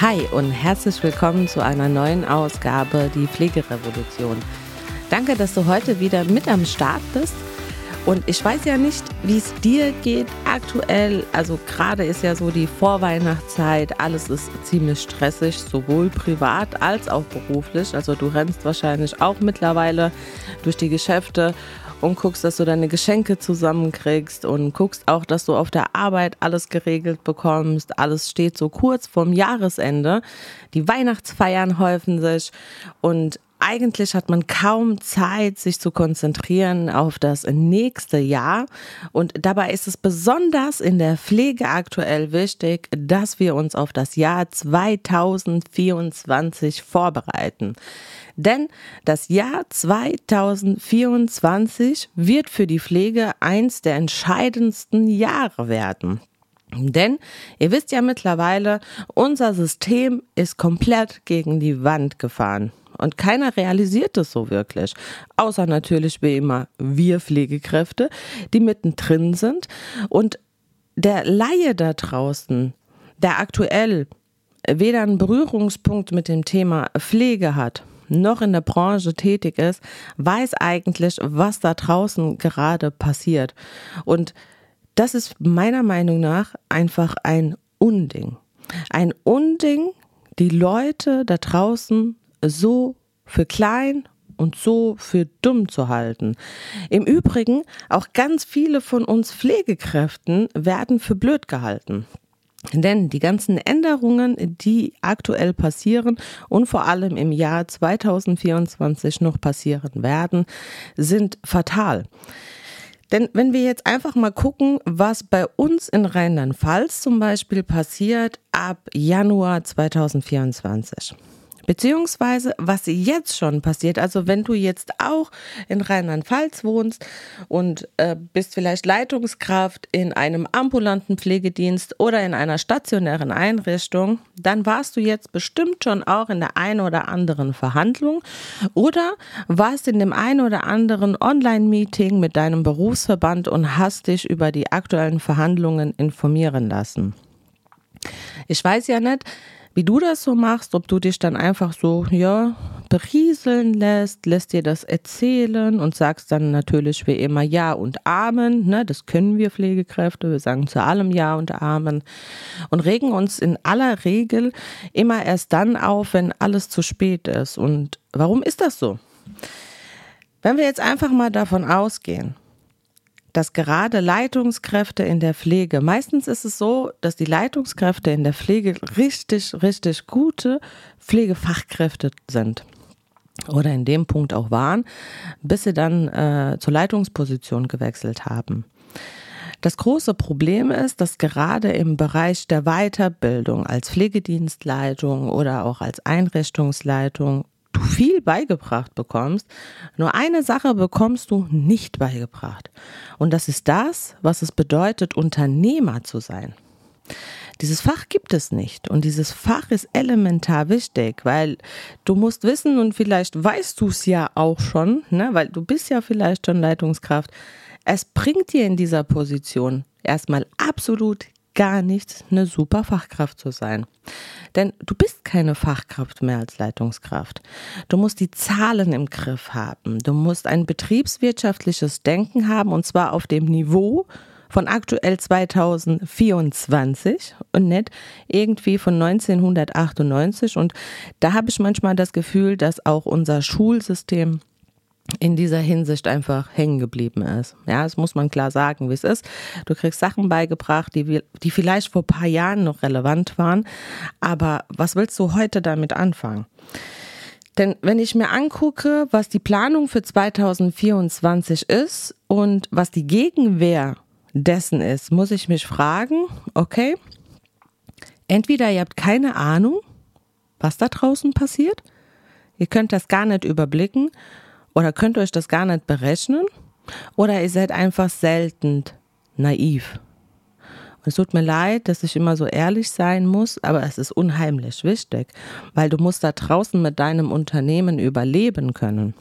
Hi und herzlich willkommen zu einer neuen Ausgabe Die Pflegerevolution. Danke, dass du heute wieder mit am Start bist. Und ich weiß ja nicht, wie es dir geht aktuell. Also gerade ist ja so die Vorweihnachtszeit. Alles ist ziemlich stressig, sowohl privat als auch beruflich. Also du rennst wahrscheinlich auch mittlerweile durch die Geschäfte und guckst, dass du deine Geschenke zusammenkriegst und guckst auch, dass du auf der Arbeit alles geregelt bekommst. Alles steht so kurz vorm Jahresende. Die Weihnachtsfeiern häufen sich und eigentlich hat man kaum Zeit, sich zu konzentrieren auf das nächste Jahr. Und dabei ist es besonders in der Pflege aktuell wichtig, dass wir uns auf das Jahr 2024 vorbereiten. Denn das Jahr 2024 wird für die Pflege eins der entscheidendsten Jahre werden. Denn ihr wisst ja mittlerweile, unser System ist komplett gegen die Wand gefahren. Und keiner realisiert es so wirklich. Außer natürlich wie immer wir Pflegekräfte, die mittendrin sind. Und der Laie da draußen, der aktuell weder einen Berührungspunkt mit dem Thema Pflege hat, noch in der Branche tätig ist, weiß eigentlich, was da draußen gerade passiert. Und das ist meiner Meinung nach einfach ein Unding. Ein Unding, die Leute da draußen so für klein und so für dumm zu halten. Im Übrigen, auch ganz viele von uns Pflegekräften werden für blöd gehalten. Denn die ganzen Änderungen, die aktuell passieren und vor allem im Jahr 2024 noch passieren werden, sind fatal. Denn wenn wir jetzt einfach mal gucken, was bei uns in Rheinland-Pfalz zum Beispiel passiert ab Januar 2024. Beziehungsweise, was jetzt schon passiert, also wenn du jetzt auch in Rheinland-Pfalz wohnst und äh, bist vielleicht Leitungskraft in einem ambulanten Pflegedienst oder in einer stationären Einrichtung, dann warst du jetzt bestimmt schon auch in der einen oder anderen Verhandlung oder warst in dem einen oder anderen Online-Meeting mit deinem Berufsverband und hast dich über die aktuellen Verhandlungen informieren lassen. Ich weiß ja nicht, wie du das so machst, ob du dich dann einfach so, ja, berieseln lässt, lässt dir das erzählen und sagst dann natürlich wie immer Ja und Amen, ne, das können wir Pflegekräfte, wir sagen zu allem Ja und Amen und regen uns in aller Regel immer erst dann auf, wenn alles zu spät ist. Und warum ist das so? Wenn wir jetzt einfach mal davon ausgehen, dass gerade Leitungskräfte in der Pflege, meistens ist es so, dass die Leitungskräfte in der Pflege richtig, richtig gute Pflegefachkräfte sind oder in dem Punkt auch waren, bis sie dann äh, zur Leitungsposition gewechselt haben. Das große Problem ist, dass gerade im Bereich der Weiterbildung als Pflegedienstleitung oder auch als Einrichtungsleitung du viel beigebracht bekommst. Nur eine Sache bekommst du nicht beigebracht. Und das ist das, was es bedeutet, Unternehmer zu sein. Dieses Fach gibt es nicht und dieses Fach ist elementar wichtig, weil du musst wissen und vielleicht weißt du es ja auch schon, ne, weil du bist ja vielleicht schon Leitungskraft. Es bringt dir in dieser Position erstmal absolut gar nichts, eine super Fachkraft zu sein. Denn du bist keine Fachkraft mehr als Leitungskraft. Du musst die Zahlen im Griff haben. Du musst ein betriebswirtschaftliches Denken haben und zwar auf dem Niveau von aktuell 2024 und nicht irgendwie von 1998. Und da habe ich manchmal das Gefühl, dass auch unser Schulsystem in dieser Hinsicht einfach hängen geblieben ist. Ja, das muss man klar sagen, wie es ist. Du kriegst Sachen beigebracht, die, die vielleicht vor ein paar Jahren noch relevant waren. Aber was willst du heute damit anfangen? Denn wenn ich mir angucke, was die Planung für 2024 ist und was die Gegenwehr dessen ist, muss ich mich fragen, okay, entweder ihr habt keine Ahnung, was da draußen passiert, ihr könnt das gar nicht überblicken, oder könnt ihr euch das gar nicht berechnen? Oder ihr seid einfach selten naiv? Es tut mir leid, dass ich immer so ehrlich sein muss, aber es ist unheimlich wichtig, weil du musst da draußen mit deinem Unternehmen überleben können.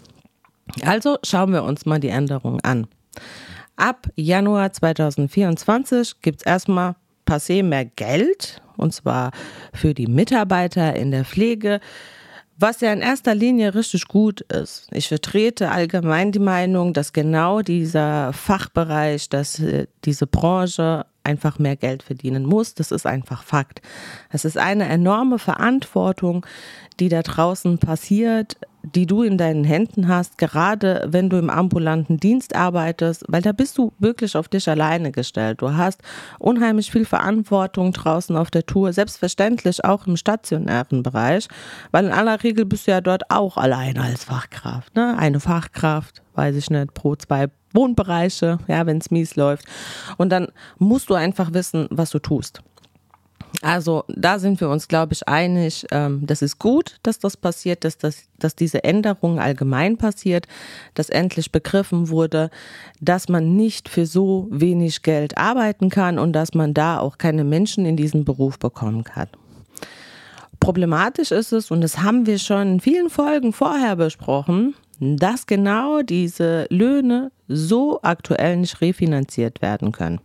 Also schauen wir uns mal die Änderungen an. Ab Januar 2024 gibt es erstmal se mehr Geld, und zwar für die Mitarbeiter in der Pflege, was ja in erster Linie richtig gut ist. Ich vertrete allgemein die Meinung, dass genau dieser Fachbereich, dass äh, diese Branche einfach mehr Geld verdienen muss. Das ist einfach Fakt. Es ist eine enorme Verantwortung, die da draußen passiert, die du in deinen Händen hast, gerade wenn du im ambulanten Dienst arbeitest, weil da bist du wirklich auf dich alleine gestellt. Du hast unheimlich viel Verantwortung draußen auf der Tour, selbstverständlich auch im stationären Bereich, weil in aller Regel bist du ja dort auch alleine als Fachkraft. Ne? Eine Fachkraft, weiß ich nicht, pro zwei Wohnbereiche, ja, wenn es mies läuft. Und dann musst du einfach wissen, was du tust. Also da sind wir uns, glaube ich, einig, ähm, das ist gut, dass das passiert, dass, das, dass diese Änderung allgemein passiert, dass endlich begriffen wurde, dass man nicht für so wenig Geld arbeiten kann und dass man da auch keine Menschen in diesen Beruf bekommen kann. Problematisch ist es, und das haben wir schon in vielen Folgen vorher besprochen, dass genau diese Löhne so aktuell nicht refinanziert werden können.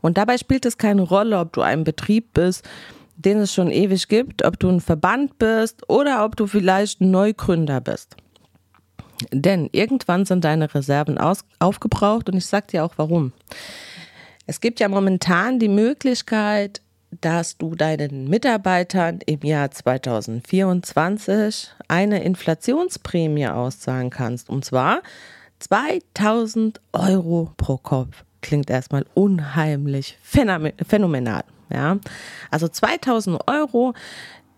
Und dabei spielt es keine Rolle, ob du ein Betrieb bist, den es schon ewig gibt, ob du ein Verband bist oder ob du vielleicht ein Neugründer bist. Denn irgendwann sind deine Reserven aus, aufgebraucht und ich sage dir auch warum. Es gibt ja momentan die Möglichkeit, dass du deinen Mitarbeitern im Jahr 2024 eine Inflationsprämie auszahlen kannst. Und zwar 2000 Euro pro Kopf. Klingt erstmal unheimlich phänomenal. Ja? Also 2000 Euro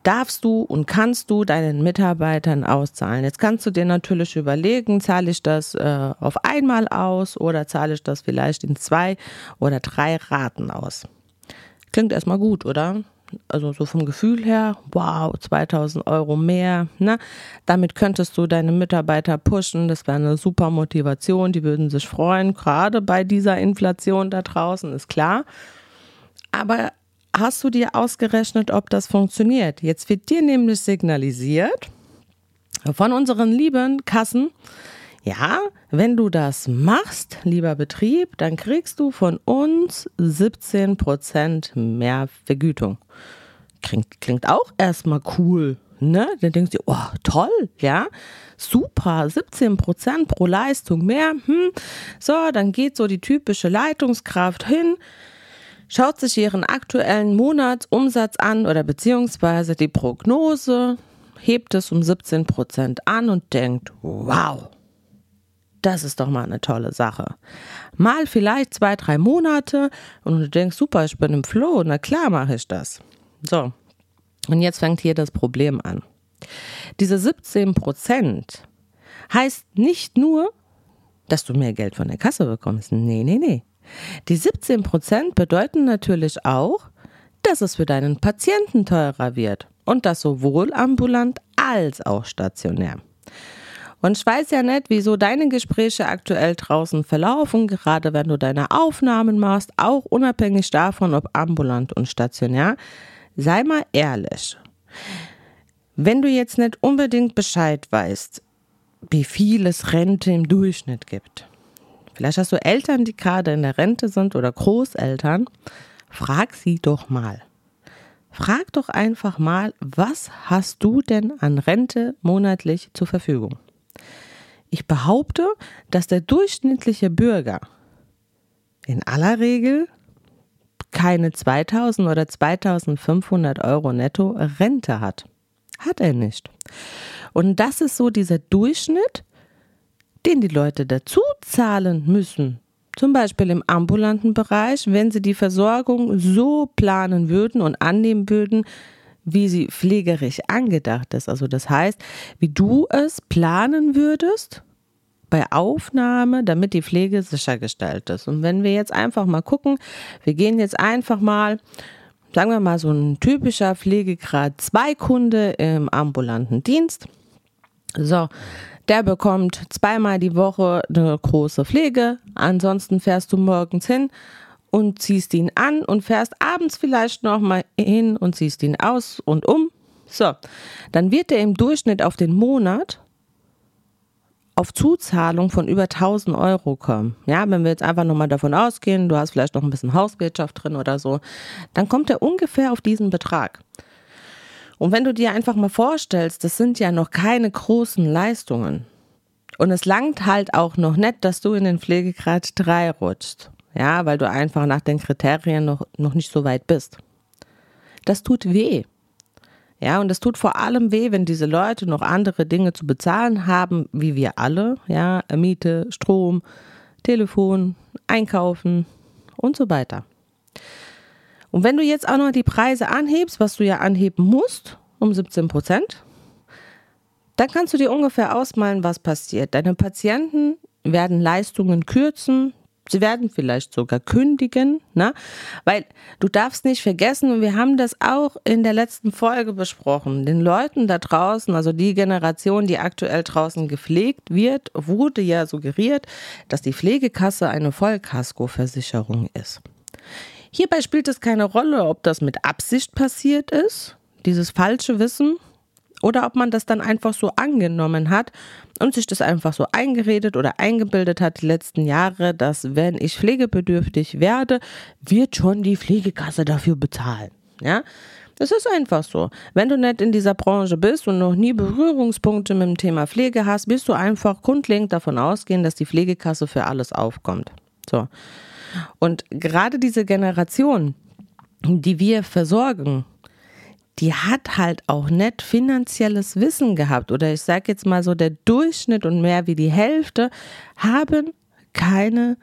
darfst du und kannst du deinen Mitarbeitern auszahlen. Jetzt kannst du dir natürlich überlegen, zahle ich das äh, auf einmal aus oder zahle ich das vielleicht in zwei oder drei Raten aus. Klingt erstmal gut, oder? Also so vom Gefühl her, wow, 2000 Euro mehr. Ne? Damit könntest du deine Mitarbeiter pushen. Das wäre eine super Motivation. Die würden sich freuen, gerade bei dieser Inflation da draußen, ist klar. Aber hast du dir ausgerechnet, ob das funktioniert? Jetzt wird dir nämlich signalisiert von unseren lieben Kassen, ja, wenn du das machst, lieber Betrieb, dann kriegst du von uns 17% mehr Vergütung. Klingt, klingt auch erstmal cool, ne? Dann denkst du, oh, toll, ja, super, 17% pro Leistung mehr. Hm. So, dann geht so die typische Leitungskraft hin, schaut sich ihren aktuellen Monatsumsatz an oder beziehungsweise die Prognose, hebt es um 17% an und denkt, wow das ist doch mal eine tolle Sache. Mal vielleicht zwei, drei Monate und du denkst, super, ich bin im Flow, na klar mache ich das. So, und jetzt fängt hier das Problem an. Diese 17 Prozent heißt nicht nur, dass du mehr Geld von der Kasse bekommst. Nee, nee, nee. Die 17 Prozent bedeuten natürlich auch, dass es für deinen Patienten teurer wird. Und das sowohl ambulant als auch stationär. Und ich weiß ja nicht, wieso deine Gespräche aktuell draußen verlaufen, gerade wenn du deine Aufnahmen machst, auch unabhängig davon, ob ambulant und stationär. Sei mal ehrlich. Wenn du jetzt nicht unbedingt Bescheid weißt, wie viel es Rente im Durchschnitt gibt, vielleicht hast du Eltern, die gerade in der Rente sind oder Großeltern, frag sie doch mal. Frag doch einfach mal, was hast du denn an Rente monatlich zur Verfügung? Ich behaupte, dass der durchschnittliche Bürger in aller Regel keine 2000 oder 2500 Euro netto Rente hat. Hat er nicht. Und das ist so dieser Durchschnitt, den die Leute dazu zahlen müssen. Zum Beispiel im ambulanten Bereich, wenn sie die Versorgung so planen würden und annehmen würden, wie sie pflegerisch angedacht ist. Also das heißt, wie du es planen würdest bei Aufnahme, damit die Pflege sichergestellt ist. Und wenn wir jetzt einfach mal gucken, wir gehen jetzt einfach mal, sagen wir mal, so ein typischer Pflegegrad 2 Kunde im ambulanten Dienst. So, der bekommt zweimal die Woche eine große Pflege. Ansonsten fährst du morgens hin, und ziehst ihn an und fährst abends vielleicht noch mal hin und ziehst ihn aus und um. So, dann wird er im Durchschnitt auf den Monat auf Zuzahlung von über 1000 Euro kommen. Ja, wenn wir jetzt einfach nochmal davon ausgehen, du hast vielleicht noch ein bisschen Hauswirtschaft drin oder so, dann kommt er ungefähr auf diesen Betrag. Und wenn du dir einfach mal vorstellst, das sind ja noch keine großen Leistungen. Und es langt halt auch noch nicht, dass du in den Pflegegrad 3 rutschst. Ja, weil du einfach nach den Kriterien noch, noch nicht so weit bist. Das tut weh. Ja, und es tut vor allem weh, wenn diese Leute noch andere Dinge zu bezahlen haben, wie wir alle. Ja, Miete, Strom, Telefon, Einkaufen und so weiter. Und wenn du jetzt auch noch die Preise anhebst, was du ja anheben musst, um 17 Prozent, dann kannst du dir ungefähr ausmalen, was passiert. Deine Patienten werden Leistungen kürzen, Sie werden vielleicht sogar kündigen, ne? Weil du darfst nicht vergessen, und wir haben das auch in der letzten Folge besprochen, den Leuten da draußen, also die Generation, die aktuell draußen gepflegt wird, wurde ja suggeriert, dass die Pflegekasse eine Vollkaskoversicherung ist. Hierbei spielt es keine Rolle, ob das mit Absicht passiert ist, dieses falsche Wissen, oder ob man das dann einfach so angenommen hat und sich das einfach so eingeredet oder eingebildet hat die letzten Jahre, dass wenn ich pflegebedürftig werde, wird schon die Pflegekasse dafür bezahlen. Ja, das ist einfach so. Wenn du nicht in dieser Branche bist und noch nie Berührungspunkte mit dem Thema Pflege hast, wirst du einfach grundlegend davon ausgehen, dass die Pflegekasse für alles aufkommt. So. Und gerade diese Generation, die wir versorgen, die hat halt auch nicht finanzielles Wissen gehabt. Oder ich sage jetzt mal so, der Durchschnitt und mehr wie die Hälfte haben keine,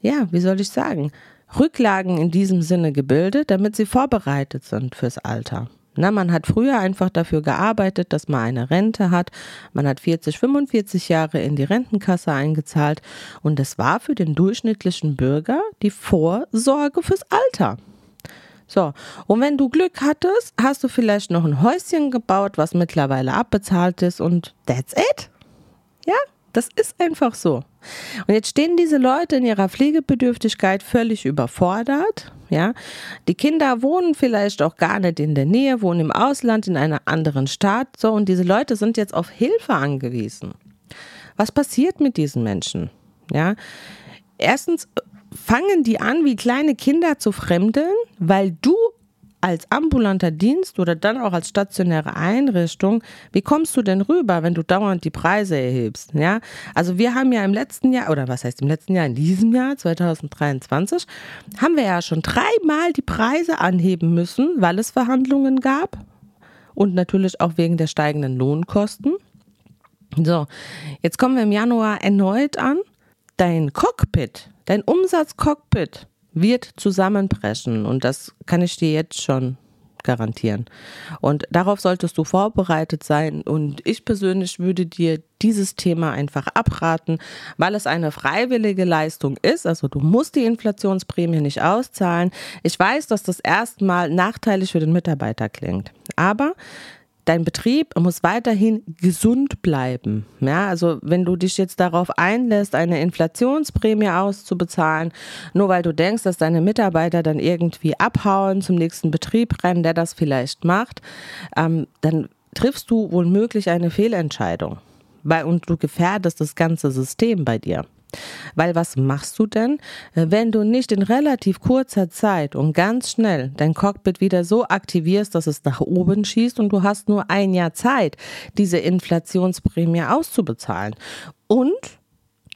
ja, wie soll ich sagen, Rücklagen in diesem Sinne gebildet, damit sie vorbereitet sind fürs Alter. Na, man hat früher einfach dafür gearbeitet, dass man eine Rente hat. Man hat 40, 45 Jahre in die Rentenkasse eingezahlt und das war für den durchschnittlichen Bürger die Vorsorge fürs Alter. So, und wenn du Glück hattest, hast du vielleicht noch ein Häuschen gebaut, was mittlerweile abbezahlt ist und that's it. Ja, das ist einfach so. Und jetzt stehen diese Leute in ihrer Pflegebedürftigkeit völlig überfordert. Ja, die Kinder wohnen vielleicht auch gar nicht in der Nähe, wohnen im Ausland, in einer anderen Stadt. So, und diese Leute sind jetzt auf Hilfe angewiesen. Was passiert mit diesen Menschen? Ja, erstens fangen die an, wie kleine Kinder zu fremdeln, weil du als ambulanter Dienst oder dann auch als stationäre Einrichtung, wie kommst du denn rüber, wenn du dauernd die Preise erhebst? Ja, also wir haben ja im letzten Jahr, oder was heißt im letzten Jahr, in diesem Jahr 2023, haben wir ja schon dreimal die Preise anheben müssen, weil es Verhandlungen gab und natürlich auch wegen der steigenden Lohnkosten. So, jetzt kommen wir im Januar erneut an. Dein Cockpit Dein Umsatzcockpit wird zusammenbrechen und das kann ich dir jetzt schon garantieren. Und darauf solltest du vorbereitet sein. Und ich persönlich würde dir dieses Thema einfach abraten, weil es eine freiwillige Leistung ist. Also du musst die Inflationsprämie nicht auszahlen. Ich weiß, dass das erstmal nachteilig für den Mitarbeiter klingt. Aber dein Betrieb muss weiterhin gesund bleiben. Ja, also wenn du dich jetzt darauf einlässt, eine Inflationsprämie auszubezahlen, nur weil du denkst, dass deine Mitarbeiter dann irgendwie abhauen, zum nächsten Betrieb rennen, der das vielleicht macht, ähm, dann triffst du wohl möglich eine Fehlentscheidung. Weil, und du gefährdest das ganze System bei dir. Weil was machst du denn, wenn du nicht in relativ kurzer Zeit und ganz schnell dein Cockpit wieder so aktivierst, dass es nach oben schießt und du hast nur ein Jahr Zeit, diese Inflationsprämie auszubezahlen? Und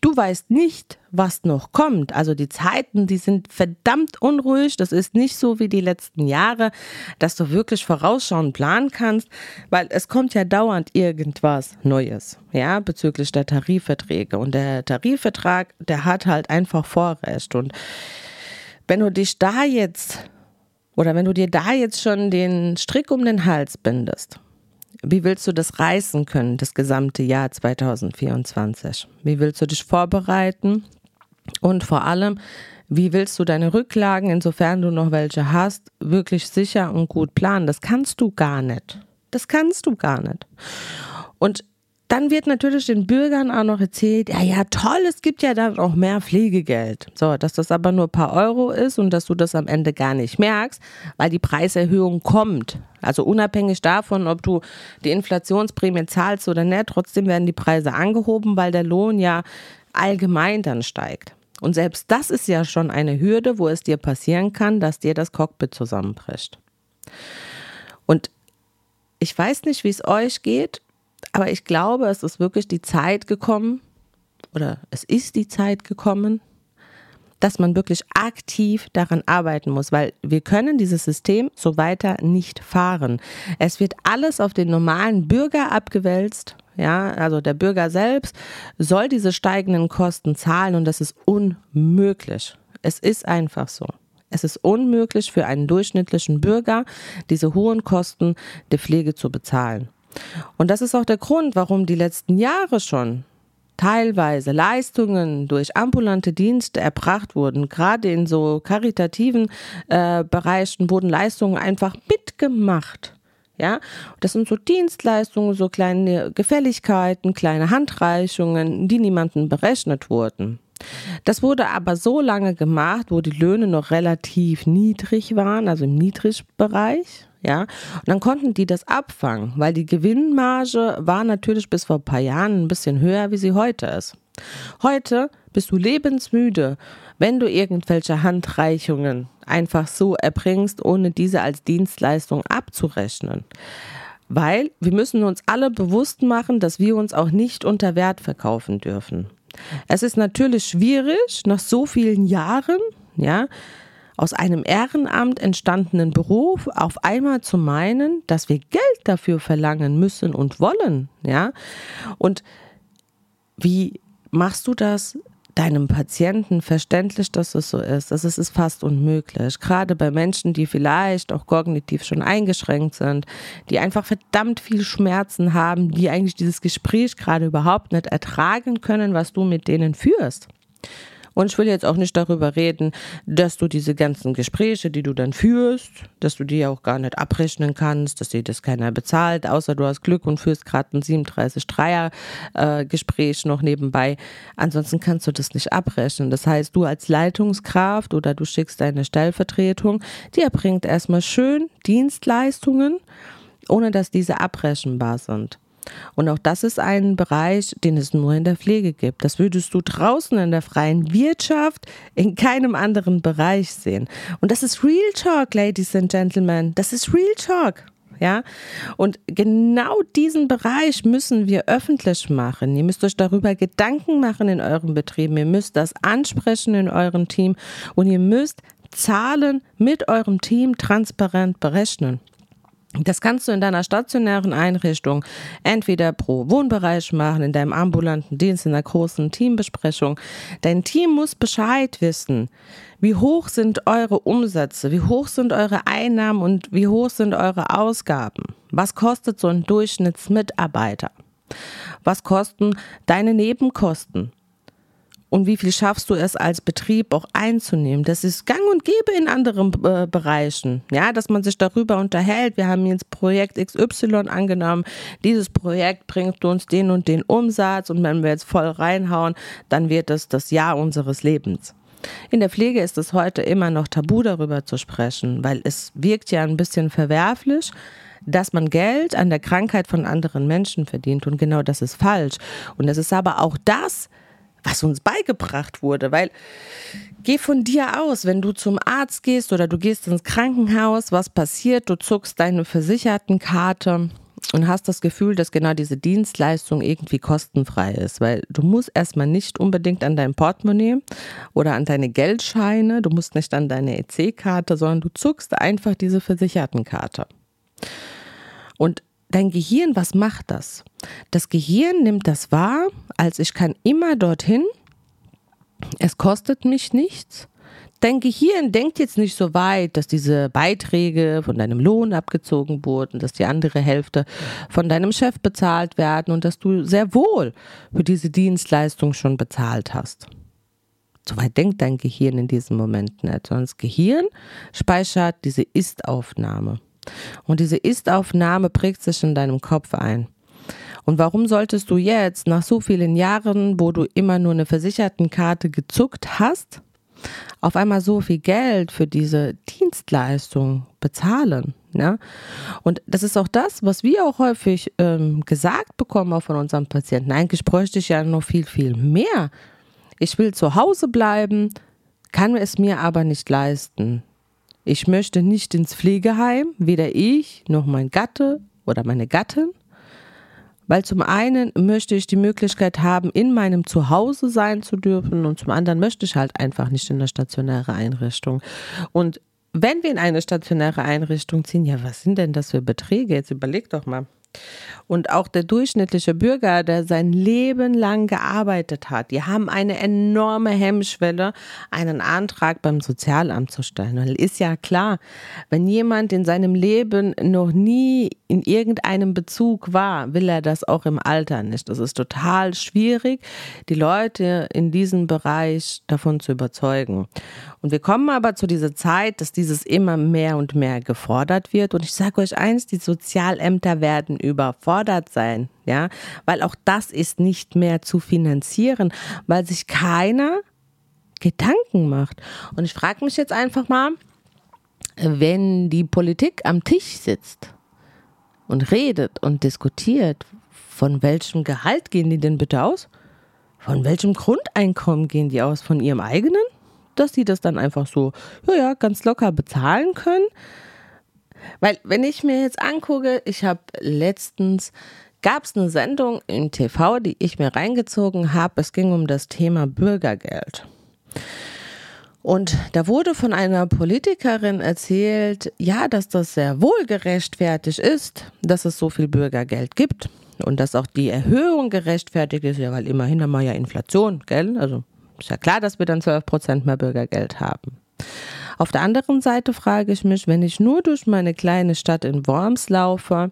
Du weißt nicht, was noch kommt. Also die Zeiten, die sind verdammt unruhig. Das ist nicht so wie die letzten Jahre, dass du wirklich vorausschauen planen kannst, weil es kommt ja dauernd irgendwas Neues, ja, bezüglich der Tarifverträge. Und der Tarifvertrag, der hat halt einfach Vorrecht. Und wenn du dich da jetzt oder wenn du dir da jetzt schon den Strick um den Hals bindest, wie willst du das reißen können, das gesamte Jahr 2024? Wie willst du dich vorbereiten? Und vor allem, wie willst du deine Rücklagen, insofern du noch welche hast, wirklich sicher und gut planen? Das kannst du gar nicht. Das kannst du gar nicht. Und dann wird natürlich den Bürgern auch noch erzählt, ja, ja, toll, es gibt ja dann auch mehr Pflegegeld. So, dass das aber nur ein paar Euro ist und dass du das am Ende gar nicht merkst, weil die Preiserhöhung kommt. Also unabhängig davon, ob du die Inflationsprämie zahlst oder nicht, trotzdem werden die Preise angehoben, weil der Lohn ja allgemein dann steigt. Und selbst das ist ja schon eine Hürde, wo es dir passieren kann, dass dir das Cockpit zusammenbricht. Und ich weiß nicht, wie es euch geht, aber ich glaube, es ist wirklich die Zeit gekommen, oder es ist die Zeit gekommen, dass man wirklich aktiv daran arbeiten muss, weil wir können dieses System so weiter nicht fahren. Es wird alles auf den normalen Bürger abgewälzt. Ja, also der Bürger selbst soll diese steigenden Kosten zahlen und das ist unmöglich. Es ist einfach so. Es ist unmöglich für einen durchschnittlichen Bürger, diese hohen Kosten der Pflege zu bezahlen. Und das ist auch der Grund, warum die letzten Jahre schon teilweise Leistungen durch ambulante Dienste erbracht wurden. Gerade in so karitativen äh, Bereichen wurden Leistungen einfach mitgemacht. Ja, das sind so Dienstleistungen, so kleine Gefälligkeiten, kleine Handreichungen, die niemandem berechnet wurden. Das wurde aber so lange gemacht, wo die Löhne noch relativ niedrig waren, also im Niedrigbereich. Ja, und dann konnten die das abfangen, weil die Gewinnmarge war natürlich bis vor ein paar Jahren ein bisschen höher, wie sie heute ist. Heute bist du lebensmüde, wenn du irgendwelche Handreichungen einfach so erbringst, ohne diese als Dienstleistung abzurechnen. Weil wir müssen uns alle bewusst machen, dass wir uns auch nicht unter Wert verkaufen dürfen. Es ist natürlich schwierig, nach so vielen Jahren, ja, aus einem Ehrenamt entstandenen Beruf auf einmal zu meinen, dass wir Geld dafür verlangen müssen und wollen, ja? Und wie machst du das deinem Patienten verständlich, dass es so ist. Das ist fast unmöglich. Gerade bei Menschen, die vielleicht auch kognitiv schon eingeschränkt sind, die einfach verdammt viel Schmerzen haben, die eigentlich dieses Gespräch gerade überhaupt nicht ertragen können, was du mit denen führst. Und ich will jetzt auch nicht darüber reden, dass du diese ganzen Gespräche, die du dann führst, dass du die auch gar nicht abrechnen kannst, dass dir das keiner bezahlt, außer du hast Glück und führst gerade ein 37-3er-Gespräch äh, noch nebenbei. Ansonsten kannst du das nicht abrechnen. Das heißt, du als Leitungskraft oder du schickst deine Stellvertretung, die erbringt erstmal schön Dienstleistungen, ohne dass diese abrechenbar sind. Und auch das ist ein Bereich, den es nur in der Pflege gibt. Das würdest du draußen in der freien Wirtschaft in keinem anderen Bereich sehen. Und das ist Real Talk, Ladies and Gentlemen. Das ist Real Talk. Ja, und genau diesen Bereich müssen wir öffentlich machen. Ihr müsst euch darüber Gedanken machen in euren Betrieben. Ihr müsst das ansprechen in eurem Team und ihr müsst Zahlen mit eurem Team transparent berechnen. Das kannst du in deiner stationären Einrichtung entweder pro Wohnbereich machen, in deinem ambulanten Dienst, in einer großen Teambesprechung. Dein Team muss Bescheid wissen. Wie hoch sind eure Umsätze? Wie hoch sind eure Einnahmen und wie hoch sind eure Ausgaben? Was kostet so ein Durchschnittsmitarbeiter? Was kosten deine Nebenkosten? Und wie viel schaffst du es als Betrieb auch einzunehmen. Das ist gang und gäbe in anderen äh, Bereichen, ja, dass man sich darüber unterhält. Wir haben jetzt Projekt XY angenommen. Dieses Projekt bringt uns den und den Umsatz und wenn wir jetzt voll reinhauen, dann wird es das Jahr unseres Lebens. In der Pflege ist es heute immer noch tabu darüber zu sprechen, weil es wirkt ja ein bisschen verwerflich dass man Geld an der Krankheit von anderen Menschen verdient und genau das ist falsch. Und es ist aber auch das, was uns beigebracht wurde, weil geh von dir aus, wenn du zum Arzt gehst oder du gehst ins Krankenhaus, was passiert? Du zuckst deine Versichertenkarte und hast das Gefühl, dass genau diese Dienstleistung irgendwie kostenfrei ist, weil du musst erstmal nicht unbedingt an dein Portemonnaie oder an deine Geldscheine, du musst nicht an deine EC-Karte, sondern du zuckst einfach diese Versichertenkarte. Und dein Gehirn, was macht das? Das Gehirn nimmt das wahr, als ich kann immer dorthin, es kostet mich nichts. Dein Gehirn denkt jetzt nicht so weit, dass diese Beiträge von deinem Lohn abgezogen wurden, dass die andere Hälfte von deinem Chef bezahlt werden und dass du sehr wohl für diese Dienstleistung schon bezahlt hast. Soweit denkt dein Gehirn in diesem Moment nicht, sondern das Gehirn speichert diese Ist-Aufnahme. Und diese Ist-Aufnahme prägt sich in deinem Kopf ein. Und warum solltest du jetzt, nach so vielen Jahren, wo du immer nur eine Versichertenkarte gezuckt hast, auf einmal so viel Geld für diese Dienstleistung bezahlen? Ja? Und das ist auch das, was wir auch häufig ähm, gesagt bekommen, auch von unseren Patienten. Eigentlich bräuchte ich ja noch viel, viel mehr. Ich will zu Hause bleiben, kann es mir aber nicht leisten. Ich möchte nicht ins Pflegeheim, weder ich noch mein Gatte oder meine Gattin, weil zum einen möchte ich die Möglichkeit haben, in meinem Zuhause sein zu dürfen und zum anderen möchte ich halt einfach nicht in eine stationäre Einrichtung. Und wenn wir in eine stationäre Einrichtung ziehen, ja, was sind denn das für Beträge? Jetzt überleg doch mal. Und auch der durchschnittliche Bürger, der sein Leben lang gearbeitet hat, die haben eine enorme Hemmschwelle, einen Antrag beim Sozialamt zu stellen. Weil ist ja klar, wenn jemand in seinem Leben noch nie in irgendeinem Bezug war, will er das auch im Alter nicht. Das ist total schwierig, die Leute in diesem Bereich davon zu überzeugen. Und wir kommen aber zu dieser Zeit, dass dieses immer mehr und mehr gefordert wird. Und ich sage euch eins, die Sozialämter werden überfordert sein, ja, weil auch das ist nicht mehr zu finanzieren, weil sich keiner Gedanken macht. Und ich frage mich jetzt einfach mal, wenn die Politik am Tisch sitzt und redet und diskutiert, von welchem Gehalt gehen die denn bitte aus? Von welchem Grundeinkommen gehen die aus? Von ihrem eigenen? Dass sie das dann einfach so, ja, ja, ganz locker bezahlen können? Weil wenn ich mir jetzt angucke, ich habe letztens, gab es eine Sendung im TV, die ich mir reingezogen habe. Es ging um das Thema Bürgergeld. Und da wurde von einer Politikerin erzählt, ja, dass das sehr wohl gerechtfertigt ist, dass es so viel Bürgergeld gibt und dass auch die Erhöhung gerechtfertigt ist, ja, weil immerhin haben wir ja Inflation, gell? Also ist ja klar, dass wir dann 12 Prozent mehr Bürgergeld haben. Auf der anderen Seite frage ich mich, wenn ich nur durch meine kleine Stadt in Worms laufe,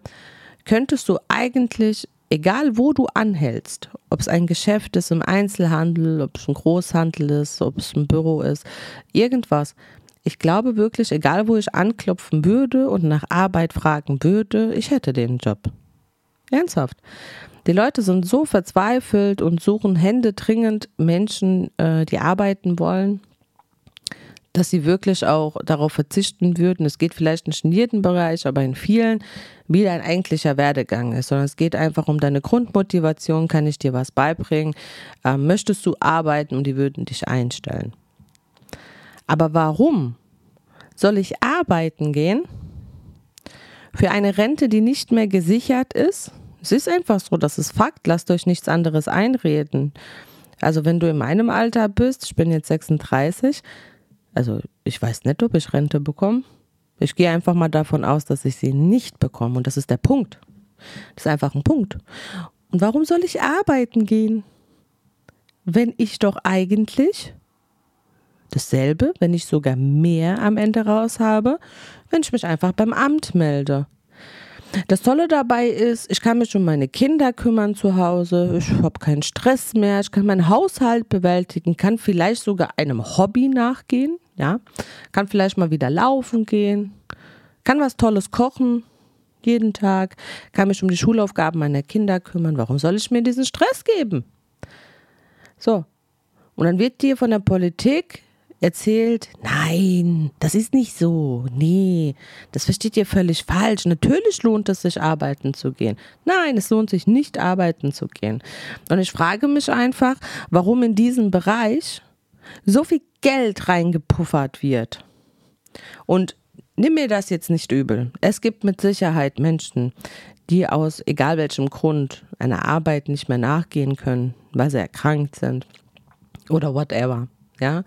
könntest du eigentlich, egal wo du anhältst, ob es ein Geschäft ist im Einzelhandel, ob es ein Großhandel ist, ob es ein Büro ist, irgendwas, ich glaube wirklich, egal wo ich anklopfen würde und nach Arbeit fragen würde, ich hätte den Job. Ernsthaft. Die Leute sind so verzweifelt und suchen Hände dringend Menschen, äh, die arbeiten wollen dass sie wirklich auch darauf verzichten würden. Es geht vielleicht nicht in jedem Bereich, aber in vielen, wie dein eigentlicher Werdegang ist, sondern es geht einfach um deine Grundmotivation. Kann ich dir was beibringen? Ähm, möchtest du arbeiten und die würden dich einstellen? Aber warum soll ich arbeiten gehen für eine Rente, die nicht mehr gesichert ist? Es ist einfach so, das ist Fakt. Lasst euch nichts anderes einreden. Also wenn du in meinem Alter bist, ich bin jetzt 36, also ich weiß nicht, ob ich Rente bekomme. Ich gehe einfach mal davon aus, dass ich sie nicht bekomme. Und das ist der Punkt. Das ist einfach ein Punkt. Und warum soll ich arbeiten gehen, wenn ich doch eigentlich dasselbe, wenn ich sogar mehr am Ende raus habe, wenn ich mich einfach beim Amt melde? Das Tolle dabei ist, ich kann mich um meine Kinder kümmern zu Hause, ich habe keinen Stress mehr, ich kann meinen Haushalt bewältigen, kann vielleicht sogar einem Hobby nachgehen, ja, kann vielleicht mal wieder laufen gehen, kann was Tolles kochen jeden Tag, kann mich um die Schulaufgaben meiner Kinder kümmern. Warum soll ich mir diesen Stress geben? So. Und dann wird dir von der Politik erzählt, nein, das ist nicht so. Nee, das versteht ihr völlig falsch. Natürlich lohnt es sich, arbeiten zu gehen. Nein, es lohnt sich nicht, arbeiten zu gehen. Und ich frage mich einfach, warum in diesem Bereich so viel Geld reingepuffert wird. Und nimm mir das jetzt nicht übel. Es gibt mit Sicherheit Menschen, die aus egal welchem Grund einer Arbeit nicht mehr nachgehen können, weil sie erkrankt sind oder whatever. Ja,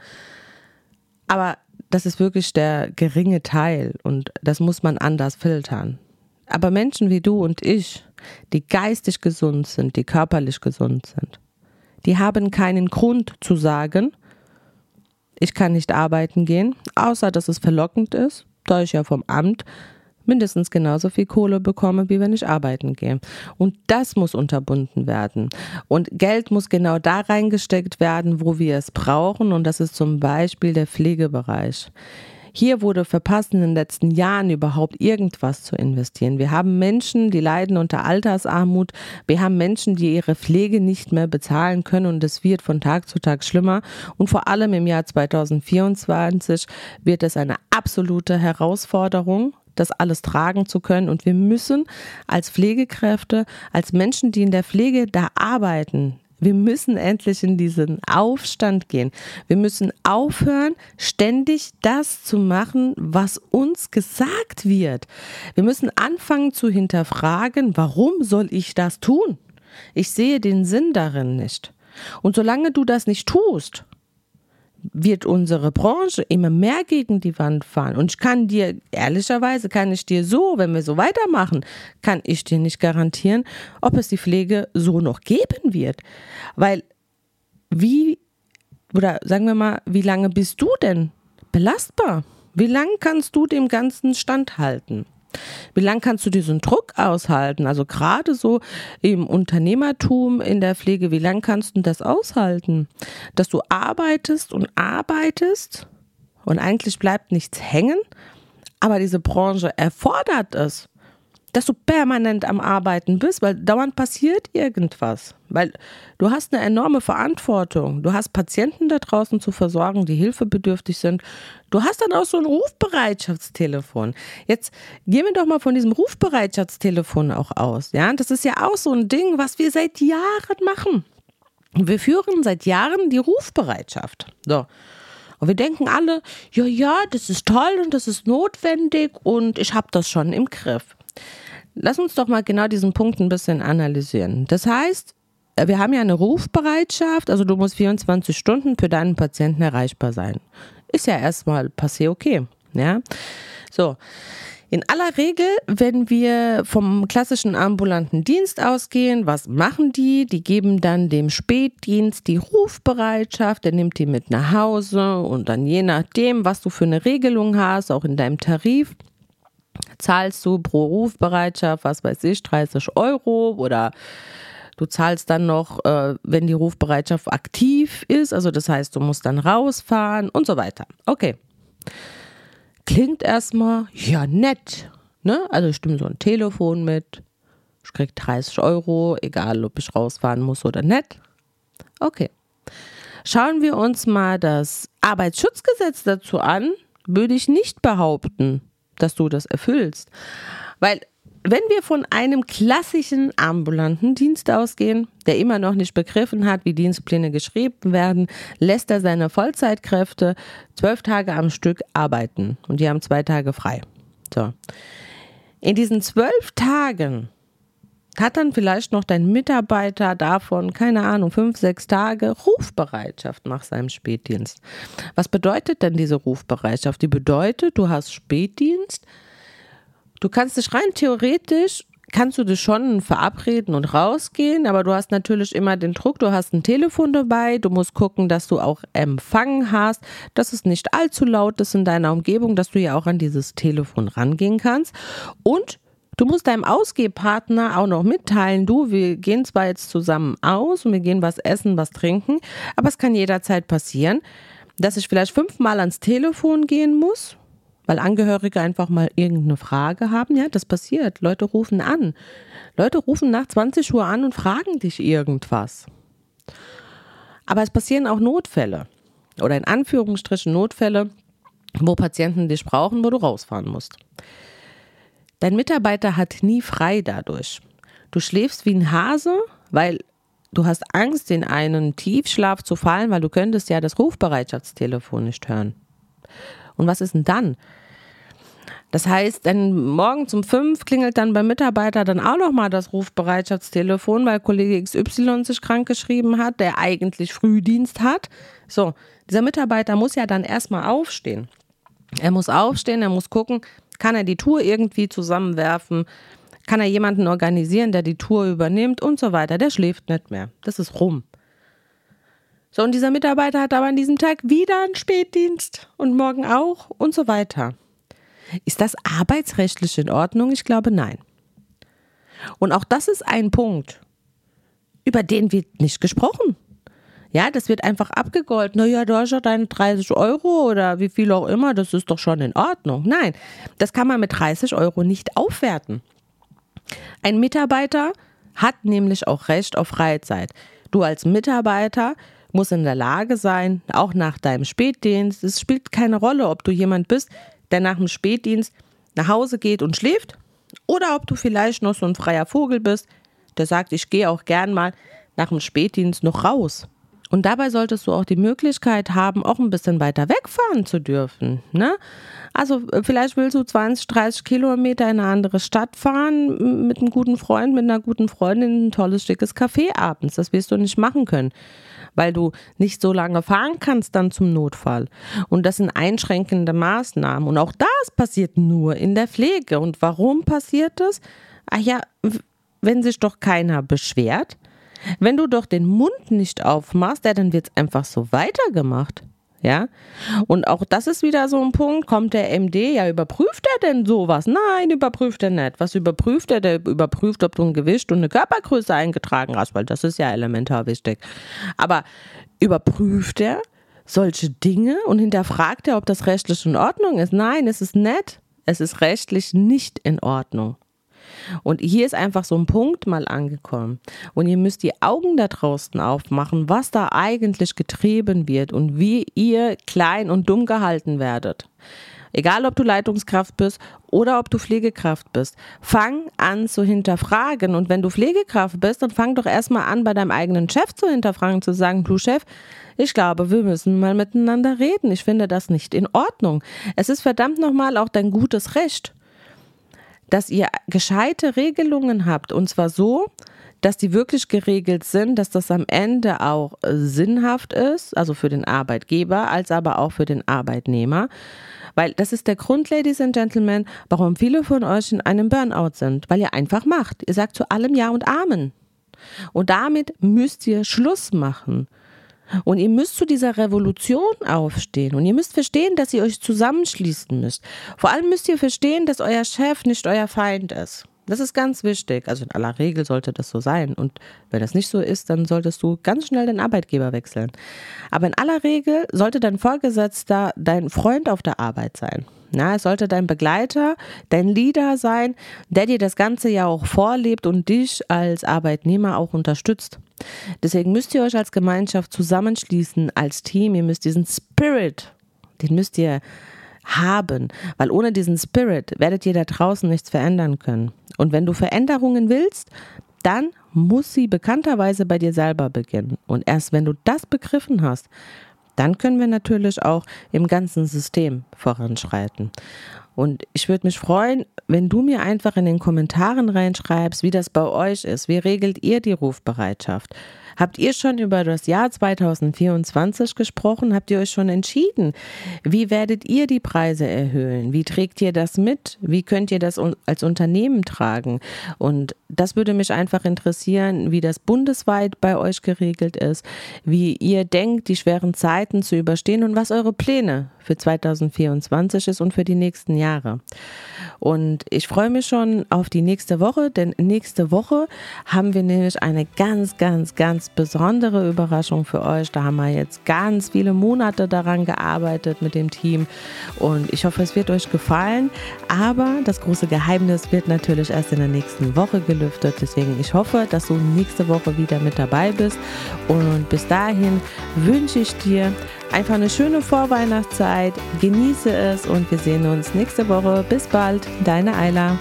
aber das ist wirklich der geringe Teil und das muss man anders filtern. Aber Menschen wie du und ich, die geistig gesund sind, die körperlich gesund sind, die haben keinen Grund zu sagen, ich kann nicht arbeiten gehen, außer dass es verlockend ist, da ich ja vom Amt mindestens genauso viel Kohle bekomme, wie wenn ich arbeiten gehe. Und das muss unterbunden werden. Und Geld muss genau da reingesteckt werden, wo wir es brauchen. Und das ist zum Beispiel der Pflegebereich. Hier wurde verpasst, in den letzten Jahren überhaupt irgendwas zu investieren. Wir haben Menschen, die leiden unter Altersarmut. Wir haben Menschen, die ihre Pflege nicht mehr bezahlen können und es wird von Tag zu Tag schlimmer. Und vor allem im Jahr 2024 wird es eine absolute Herausforderung, das alles tragen zu können. Und wir müssen als Pflegekräfte, als Menschen, die in der Pflege da arbeiten, wir müssen endlich in diesen Aufstand gehen. Wir müssen aufhören, ständig das zu machen, was uns gesagt wird. Wir müssen anfangen zu hinterfragen, warum soll ich das tun? Ich sehe den Sinn darin nicht. Und solange du das nicht tust, wird unsere Branche immer mehr gegen die Wand fahren. Und ich kann dir, ehrlicherweise, kann ich dir so, wenn wir so weitermachen, kann ich dir nicht garantieren, ob es die Pflege so noch geben wird. Weil, wie, oder sagen wir mal, wie lange bist du denn belastbar? Wie lange kannst du dem Ganzen standhalten? Wie lange kannst du diesen Druck aushalten? Also gerade so im Unternehmertum, in der Pflege, wie lange kannst du das aushalten? Dass du arbeitest und arbeitest und eigentlich bleibt nichts hängen, aber diese Branche erfordert es dass du permanent am Arbeiten bist, weil dauernd passiert irgendwas. Weil du hast eine enorme Verantwortung. Du hast Patienten da draußen zu versorgen, die hilfebedürftig sind. Du hast dann auch so ein Rufbereitschaftstelefon. Jetzt gehen wir doch mal von diesem Rufbereitschaftstelefon auch aus. Ja, das ist ja auch so ein Ding, was wir seit Jahren machen. Wir führen seit Jahren die Rufbereitschaft. So. Und wir denken alle, ja, ja, das ist toll und das ist notwendig und ich habe das schon im Griff. Lass uns doch mal genau diesen Punkt ein bisschen analysieren. Das heißt, wir haben ja eine Rufbereitschaft, also du musst 24 Stunden für deinen Patienten erreichbar sein. Ist ja erstmal passé okay. Ja? So. In aller Regel, wenn wir vom klassischen ambulanten Dienst ausgehen, was machen die? Die geben dann dem Spätdienst die Rufbereitschaft, der nimmt die mit nach Hause und dann je nachdem, was du für eine Regelung hast, auch in deinem Tarif, zahlst du pro Rufbereitschaft, was weiß ich, 30 Euro oder du zahlst dann noch, äh, wenn die Rufbereitschaft aktiv ist, also das heißt, du musst dann rausfahren und so weiter. Okay. Klingt erstmal, ja, nett. Ne? Also ich stimme so ein Telefon mit. Ich krieg 30 Euro, egal ob ich rausfahren muss oder nicht. Okay. Schauen wir uns mal das Arbeitsschutzgesetz dazu an, würde ich nicht behaupten, dass du das erfüllst. Weil wenn wir von einem klassischen ambulanten Dienst ausgehen, der immer noch nicht begriffen hat, wie Dienstpläne geschrieben werden, lässt er seine Vollzeitkräfte zwölf Tage am Stück arbeiten und die haben zwei Tage frei. So. In diesen zwölf Tagen hat dann vielleicht noch dein Mitarbeiter davon, keine Ahnung, fünf, sechs Tage Rufbereitschaft nach seinem Spätdienst. Was bedeutet denn diese Rufbereitschaft? Die bedeutet, du hast Spätdienst, du kannst dich rein theoretisch kannst du dich schon verabreden und rausgehen, aber du hast natürlich immer den Druck, du hast ein Telefon dabei, du musst gucken, dass du auch Empfang hast, dass es nicht allzu laut ist in deiner Umgebung, dass du ja auch an dieses Telefon rangehen kannst und Du musst deinem Ausgehpartner auch noch mitteilen, du, wir gehen zwar jetzt zusammen aus und wir gehen was essen, was trinken, aber es kann jederzeit passieren, dass ich vielleicht fünfmal ans Telefon gehen muss, weil Angehörige einfach mal irgendeine Frage haben. Ja, das passiert. Leute rufen an. Leute rufen nach 20 Uhr an und fragen dich irgendwas. Aber es passieren auch Notfälle oder in Anführungsstrichen Notfälle, wo Patienten dich brauchen, wo du rausfahren musst. Dein Mitarbeiter hat nie frei dadurch. Du schläfst wie ein Hase, weil du hast Angst, in einen Tiefschlaf zu fallen, weil du könntest ja das Rufbereitschaftstelefon nicht hören. Und was ist denn dann? Das heißt, dann morgen um fünf klingelt dann beim Mitarbeiter dann auch nochmal das Rufbereitschaftstelefon, weil Kollege XY sich krank geschrieben hat, der eigentlich Frühdienst hat. So, dieser Mitarbeiter muss ja dann erstmal aufstehen. Er muss aufstehen, er muss gucken, kann er die Tour irgendwie zusammenwerfen? Kann er jemanden organisieren, der die Tour übernimmt und so weiter? Der schläft nicht mehr. Das ist rum. So, und dieser Mitarbeiter hat aber an diesem Tag wieder einen Spätdienst und morgen auch und so weiter. Ist das arbeitsrechtlich in Ordnung? Ich glaube nein. Und auch das ist ein Punkt, über den wird nicht gesprochen. Ja, das wird einfach abgegolten. Naja, du hast ja deine 30 Euro oder wie viel auch immer, das ist doch schon in Ordnung. Nein, das kann man mit 30 Euro nicht aufwerten. Ein Mitarbeiter hat nämlich auch Recht auf Freizeit. Du als Mitarbeiter musst in der Lage sein, auch nach deinem Spätdienst, es spielt keine Rolle, ob du jemand bist, der nach dem Spätdienst nach Hause geht und schläft oder ob du vielleicht noch so ein freier Vogel bist, der sagt, ich gehe auch gern mal nach dem Spätdienst noch raus. Und dabei solltest du auch die Möglichkeit haben, auch ein bisschen weiter wegfahren zu dürfen. Ne? Also äh, vielleicht willst du 20, 30 Kilometer in eine andere Stadt fahren mit einem guten Freund, mit einer guten Freundin, ein tolles, schickes Café abends. Das wirst du nicht machen können, weil du nicht so lange fahren kannst dann zum Notfall. Und das sind einschränkende Maßnahmen. Und auch das passiert nur in der Pflege. Und warum passiert das? Ach ja, wenn sich doch keiner beschwert, wenn du doch den Mund nicht aufmachst, ja, dann wird es einfach so weitergemacht. Ja, und auch das ist wieder so ein Punkt. Kommt der MD, ja, überprüft er denn sowas? Nein, überprüft er nicht. Was überprüft er? Der überprüft, ob du ein Gewicht und eine Körpergröße eingetragen hast, weil das ist ja elementar wichtig. Aber überprüft er solche Dinge und hinterfragt er, ob das rechtlich in Ordnung ist? Nein, es ist nett. Es ist rechtlich nicht in Ordnung. Und hier ist einfach so ein Punkt mal angekommen. Und ihr müsst die Augen da draußen aufmachen, was da eigentlich getrieben wird und wie ihr klein und dumm gehalten werdet. Egal, ob du Leitungskraft bist oder ob du Pflegekraft bist. Fang an zu hinterfragen. Und wenn du Pflegekraft bist, dann fang doch erstmal an, bei deinem eigenen Chef zu hinterfragen, zu sagen, du Chef, ich glaube, wir müssen mal miteinander reden. Ich finde das nicht in Ordnung. Es ist verdammt nochmal auch dein gutes Recht dass ihr gescheite Regelungen habt und zwar so, dass die wirklich geregelt sind, dass das am Ende auch äh, sinnhaft ist, also für den Arbeitgeber, als aber auch für den Arbeitnehmer. Weil das ist der Grund, Ladies and Gentlemen, warum viele von euch in einem Burnout sind, weil ihr einfach macht. Ihr sagt zu allem Ja und Amen. Und damit müsst ihr Schluss machen. Und ihr müsst zu dieser Revolution aufstehen. Und ihr müsst verstehen, dass ihr euch zusammenschließen müsst. Vor allem müsst ihr verstehen, dass euer Chef nicht euer Feind ist. Das ist ganz wichtig. Also in aller Regel sollte das so sein. Und wenn das nicht so ist, dann solltest du ganz schnell den Arbeitgeber wechseln. Aber in aller Regel sollte dein Vorgesetzter dein Freund auf der Arbeit sein. Na, es sollte dein Begleiter, dein Leader sein, der dir das Ganze ja auch vorlebt und dich als Arbeitnehmer auch unterstützt. Deswegen müsst ihr euch als Gemeinschaft zusammenschließen, als Team. Ihr müsst diesen Spirit, den müsst ihr haben, weil ohne diesen Spirit werdet ihr da draußen nichts verändern können. Und wenn du Veränderungen willst, dann muss sie bekannterweise bei dir selber beginnen. Und erst wenn du das begriffen hast, dann können wir natürlich auch im ganzen System voranschreiten. Und ich würde mich freuen, wenn du mir einfach in den Kommentaren reinschreibst, wie das bei euch ist. Wie regelt ihr die Rufbereitschaft? Habt ihr schon über das Jahr 2024 gesprochen? Habt ihr euch schon entschieden? Wie werdet ihr die Preise erhöhen? Wie trägt ihr das mit? Wie könnt ihr das als Unternehmen tragen? Und das würde mich einfach interessieren, wie das bundesweit bei euch geregelt ist, wie ihr denkt, die schweren Zeiten zu überstehen und was eure Pläne für 2024 ist und für die nächsten Jahre. Und ich freue mich schon auf die nächste Woche, denn nächste Woche haben wir nämlich eine ganz, ganz, ganz besondere Überraschung für euch. Da haben wir jetzt ganz viele Monate daran gearbeitet mit dem Team und ich hoffe, es wird euch gefallen. Aber das große Geheimnis wird natürlich erst in der nächsten Woche gelüftet. Deswegen, ich hoffe, dass du nächste Woche wieder mit dabei bist. Und bis dahin wünsche ich dir einfach eine schöne Vorweihnachtszeit. Genieße es und wir sehen uns nächste Woche. Bis bald, deine Ayla.